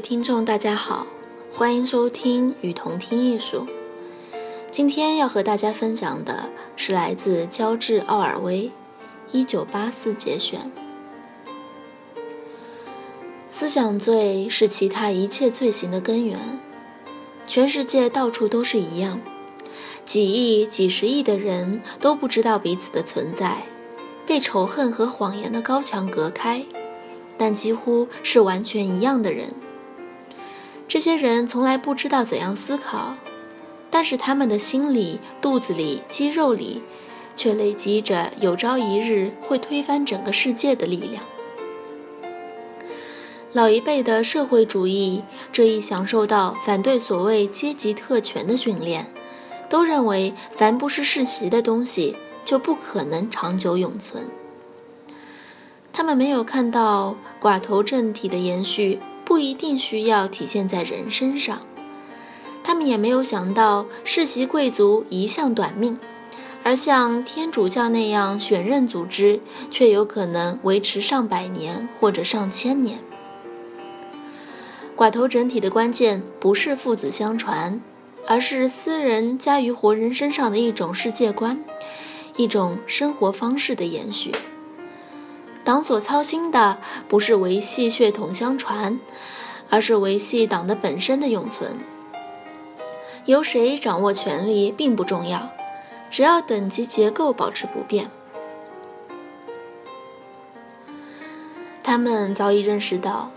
听众，大家好，欢迎收听与同听艺术。今天要和大家分享的是来自乔治·奥尔威《1984》节选。思想罪是其他一切罪行的根源。全世界到处都是一样，几亿、几十亿的人都不知道彼此的存在，被仇恨和谎言的高墙隔开，但几乎是完全一样的人。这些人从来不知道怎样思考，但是他们的心里、肚子里、肌肉里，却累积着有朝一日会推翻整个世界的力量。老一辈的社会主义这一享受到反对所谓阶级特权的训练，都认为凡不是世袭的东西就不可能长久永存。他们没有看到寡头政体的延续。不一定需要体现在人身上，他们也没有想到世袭贵族一向短命，而像天主教那样选任组织却有可能维持上百年或者上千年。寡头整体的关键不是父子相传，而是私人加于活人身上的一种世界观，一种生活方式的延续。党所操心的不是维系血统相传，而是维系党的本身的永存。由谁掌握权力并不重要，只要等级结构保持不变。他们早已认识到，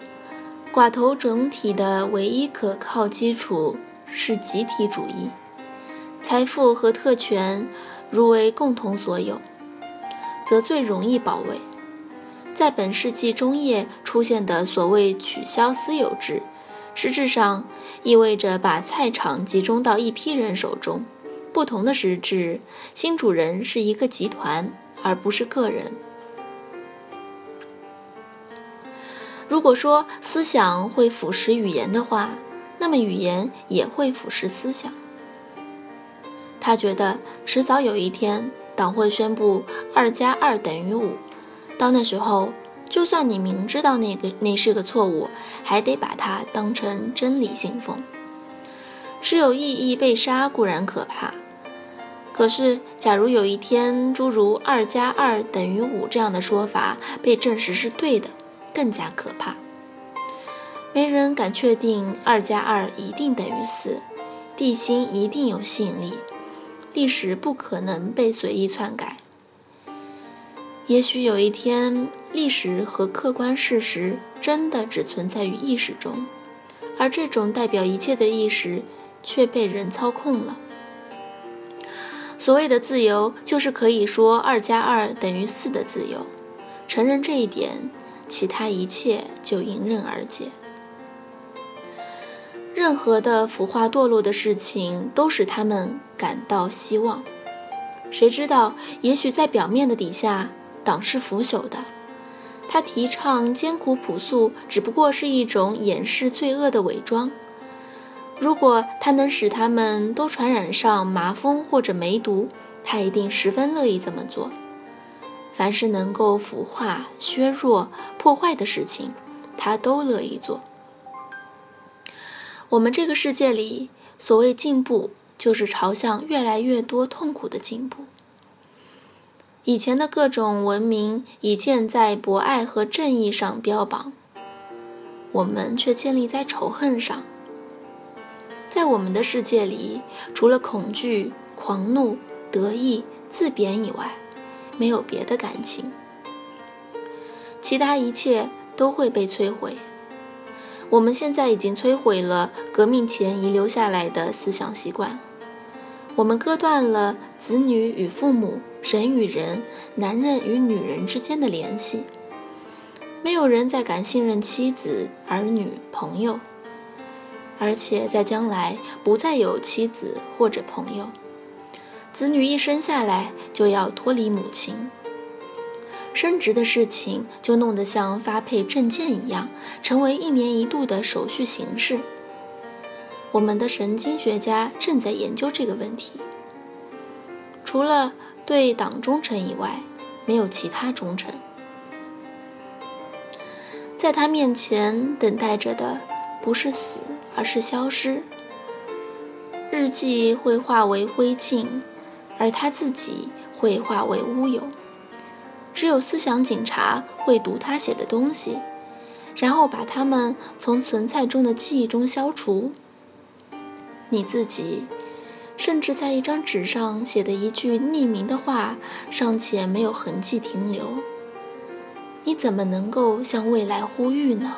寡头整体的唯一可靠基础是集体主义，财富和特权如为共同所有，则最容易保卫。在本世纪中叶出现的所谓取消私有制，实质上意味着把菜场集中到一批人手中。不同的实质，新主人是一个集团，而不是个人。如果说思想会腐蚀语言的话，那么语言也会腐蚀思想。他觉得迟早有一天，党会宣布二加二等于五。到那时候，就算你明知道那个那是个错误，还得把它当成真理信奉。持有异议被杀固然可怕，可是假如有一天诸如“二加二等于五”这样的说法被证实是对的，更加可怕。没人敢确定“二加二一定等于四”，地心一定有吸引力，历史不可能被随意篡改。也许有一天，历史和客观事实真的只存在于意识中，而这种代表一切的意识却被人操控了。所谓的自由，就是可以说二加二等于四的自由。承认这一点，其他一切就迎刃而解。任何的腐化堕落的事情，都使他们感到希望。谁知道，也许在表面的底下。党是腐朽的，他提倡艰苦朴素，只不过是一种掩饰罪恶的伪装。如果他能使他们都传染上麻风或者梅毒，他一定十分乐意这么做。凡是能够腐化、削弱、破坏的事情，他都乐意做。我们这个世界里，所谓进步，就是朝向越来越多痛苦的进步。以前的各种文明以建在博爱和正义上标榜，我们却建立在仇恨上。在我们的世界里，除了恐惧、狂怒、得意、自贬以外，没有别的感情，其他一切都会被摧毁。我们现在已经摧毁了革命前遗留下来的思想习惯，我们割断了子女与父母、人与人、男人与女人之间的联系。没有人再敢信任妻子、儿女、朋友，而且在将来不再有妻子或者朋友。子女一生下来就要脱离母亲。升职的事情就弄得像发配证件一样，成为一年一度的手续形式。我们的神经学家正在研究这个问题。除了对党忠诚以外，没有其他忠诚。在他面前等待着的不是死，而是消失。日记会化为灰烬，而他自己会化为乌有。只有思想警察会读他写的东西，然后把他们从存在中的记忆中消除。你自己，甚至在一张纸上写的一句匿名的话，尚且没有痕迹停留。你怎么能够向未来呼吁呢？